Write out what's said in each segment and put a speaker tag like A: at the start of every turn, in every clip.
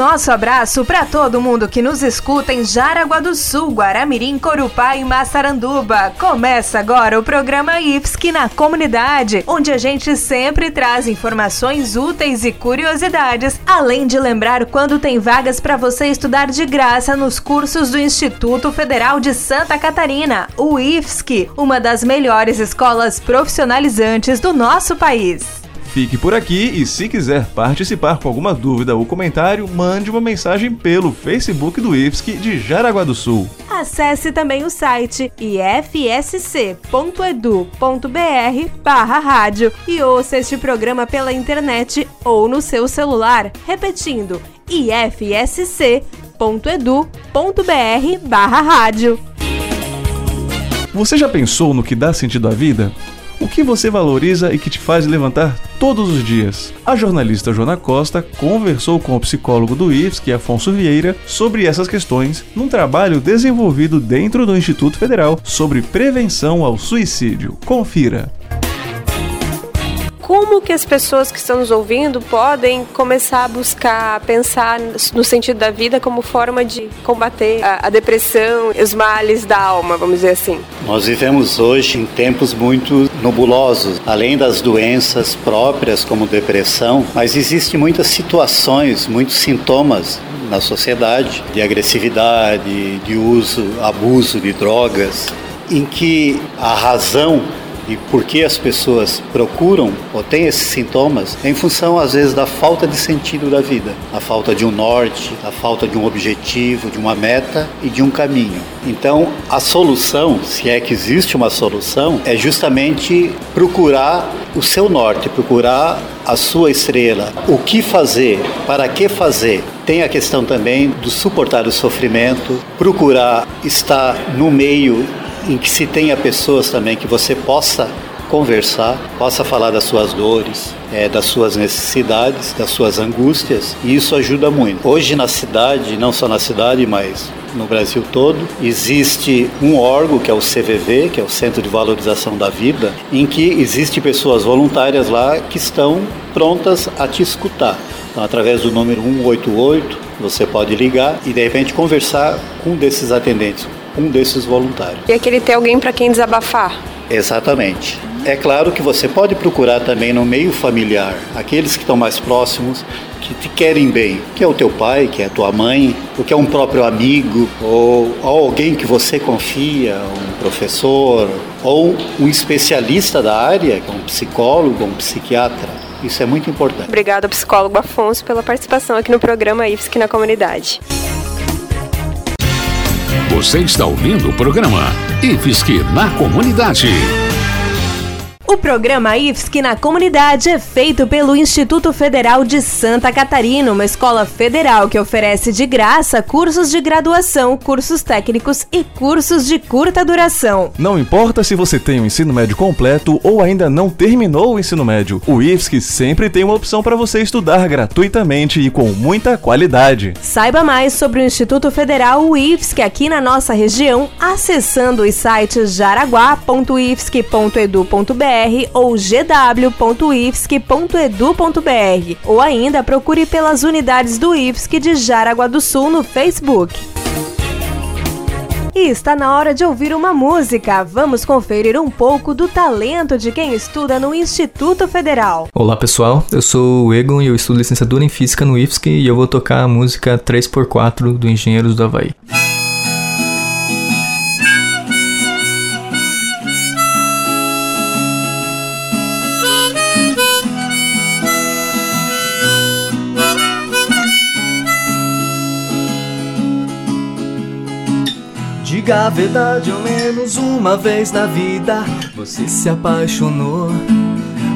A: Nosso abraço para todo mundo que nos escuta em Jaraguá do Sul, Guaramirim, Corupá e Massaranduba. Começa agora o programa IFSC na comunidade, onde a gente sempre traz informações úteis e curiosidades, além de lembrar quando tem vagas para você estudar de graça nos cursos do Instituto Federal de Santa Catarina, o IFSC, uma das melhores escolas profissionalizantes do nosso país.
B: Fique por aqui e se quiser participar com alguma dúvida ou comentário, mande uma mensagem pelo Facebook do IFSC de Jaraguá do Sul.
A: Acesse também o site ifsc.edu.br barra rádio e ouça este programa pela internet ou no seu celular, repetindo ifsc.edu.br barra rádio.
B: Você já pensou no que dá sentido à vida? O que você valoriza e que te faz levantar todos os dias? A jornalista Joana Costa conversou com o psicólogo do IFSC, Afonso Vieira, sobre essas questões num trabalho desenvolvido dentro do Instituto Federal sobre prevenção ao suicídio. Confira
C: como que as pessoas que estão nos ouvindo podem começar a buscar, pensar no sentido da vida como forma de combater a, a depressão, os males da alma, vamos dizer assim.
D: Nós vivemos hoje em tempos muito nebulosos, além das doenças próprias como depressão, mas existem muitas situações, muitos sintomas na sociedade de agressividade, de uso, abuso de drogas, em que a razão e por que as pessoas procuram ou têm esses sintomas é em função, às vezes, da falta de sentido da vida, a falta de um norte, a falta de um objetivo, de uma meta e de um caminho. Então, a solução, se é que existe uma solução, é justamente procurar o seu norte, procurar a sua estrela. O que fazer? Para que fazer? Tem a questão também do suportar o sofrimento, procurar estar no meio em que se tenha pessoas também que você possa conversar, possa falar das suas dores, é, das suas necessidades, das suas angústias, e isso ajuda muito. Hoje na cidade, não só na cidade, mas no Brasil todo, existe um órgão que é o CVV, que é o Centro de Valorização da Vida, em que existe pessoas voluntárias lá que estão prontas a te escutar. Então, através do número 188, você pode ligar e de repente conversar com um desses atendentes, um desses voluntários.
C: E aquele ter alguém para quem desabafar.
D: Exatamente. É claro que você pode procurar também no meio familiar, aqueles que estão mais próximos, que te querem bem, que é o teu pai, que é a tua mãe, ou que é um próprio amigo, ou, ou alguém que você confia, um professor, ou um especialista da área, que é um psicólogo, um psiquiatra. Isso é muito importante.
C: Obrigada, psicólogo Afonso, pela participação aqui no programa IFSC na comunidade.
E: Você está ouvindo o programa IFSC na Comunidade.
A: O programa IFSC na comunidade é feito pelo Instituto Federal de Santa Catarina, uma escola federal que oferece de graça cursos de graduação, cursos técnicos e cursos de curta duração.
B: Não importa se você tem o um ensino médio completo ou ainda não terminou o ensino médio, o IFSC sempre tem uma opção para você estudar gratuitamente e com muita qualidade.
A: Saiba mais sobre o Instituto Federal IFSC aqui na nossa região acessando os sites jaraguá.ifsc.edu.br ou gw.ifsc.edu.br ou ainda procure pelas unidades do IFSC de Jaraguá do Sul no Facebook. E está na hora de ouvir uma música. Vamos conferir um pouco do talento de quem estuda no Instituto Federal.
F: Olá pessoal, eu sou o Egon e eu estudo licenciatura em Física no IFSC e eu vou tocar a música 3x4 do Engenheiros do Havaí. Diga a verdade ao menos uma vez na vida. Você se apaixonou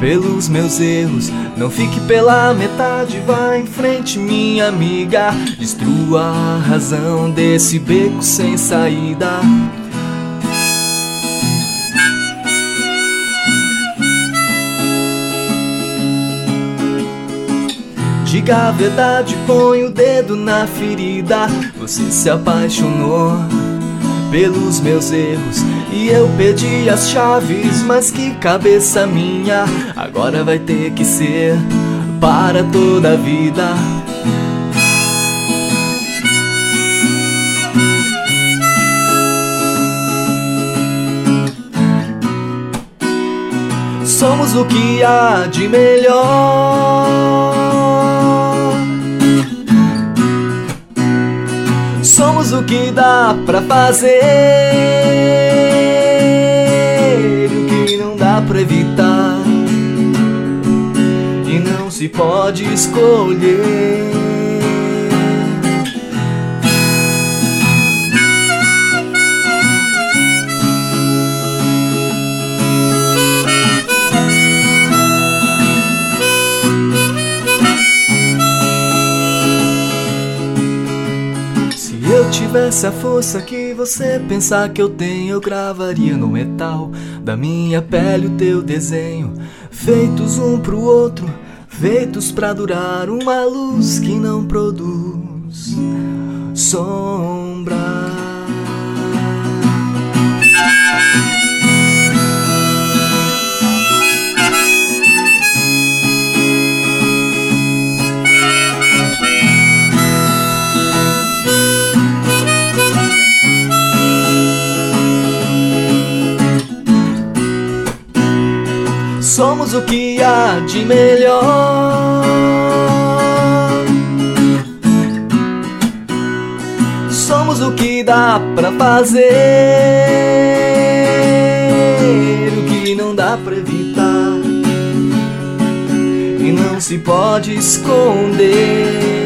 F: pelos meus erros. Não fique pela metade, vá em frente, minha amiga. Destrua a razão desse beco sem saída. Diga a verdade, põe o dedo na ferida. Você se apaixonou pelos meus erros e eu perdi as chaves, mas que cabeça minha, agora vai ter que ser para toda a vida. Somos o que há de melhor. O que dá pra fazer, o que não dá pra evitar, e não se pode escolher. Tivesse a força que você pensar que eu tenho, eu gravaria no metal da minha pele o teu desenho, feitos um pro outro, feitos pra durar uma luz que não produz sombra. Somos o que há de melhor. Somos o que dá pra fazer, o que não dá pra evitar, e não se pode esconder.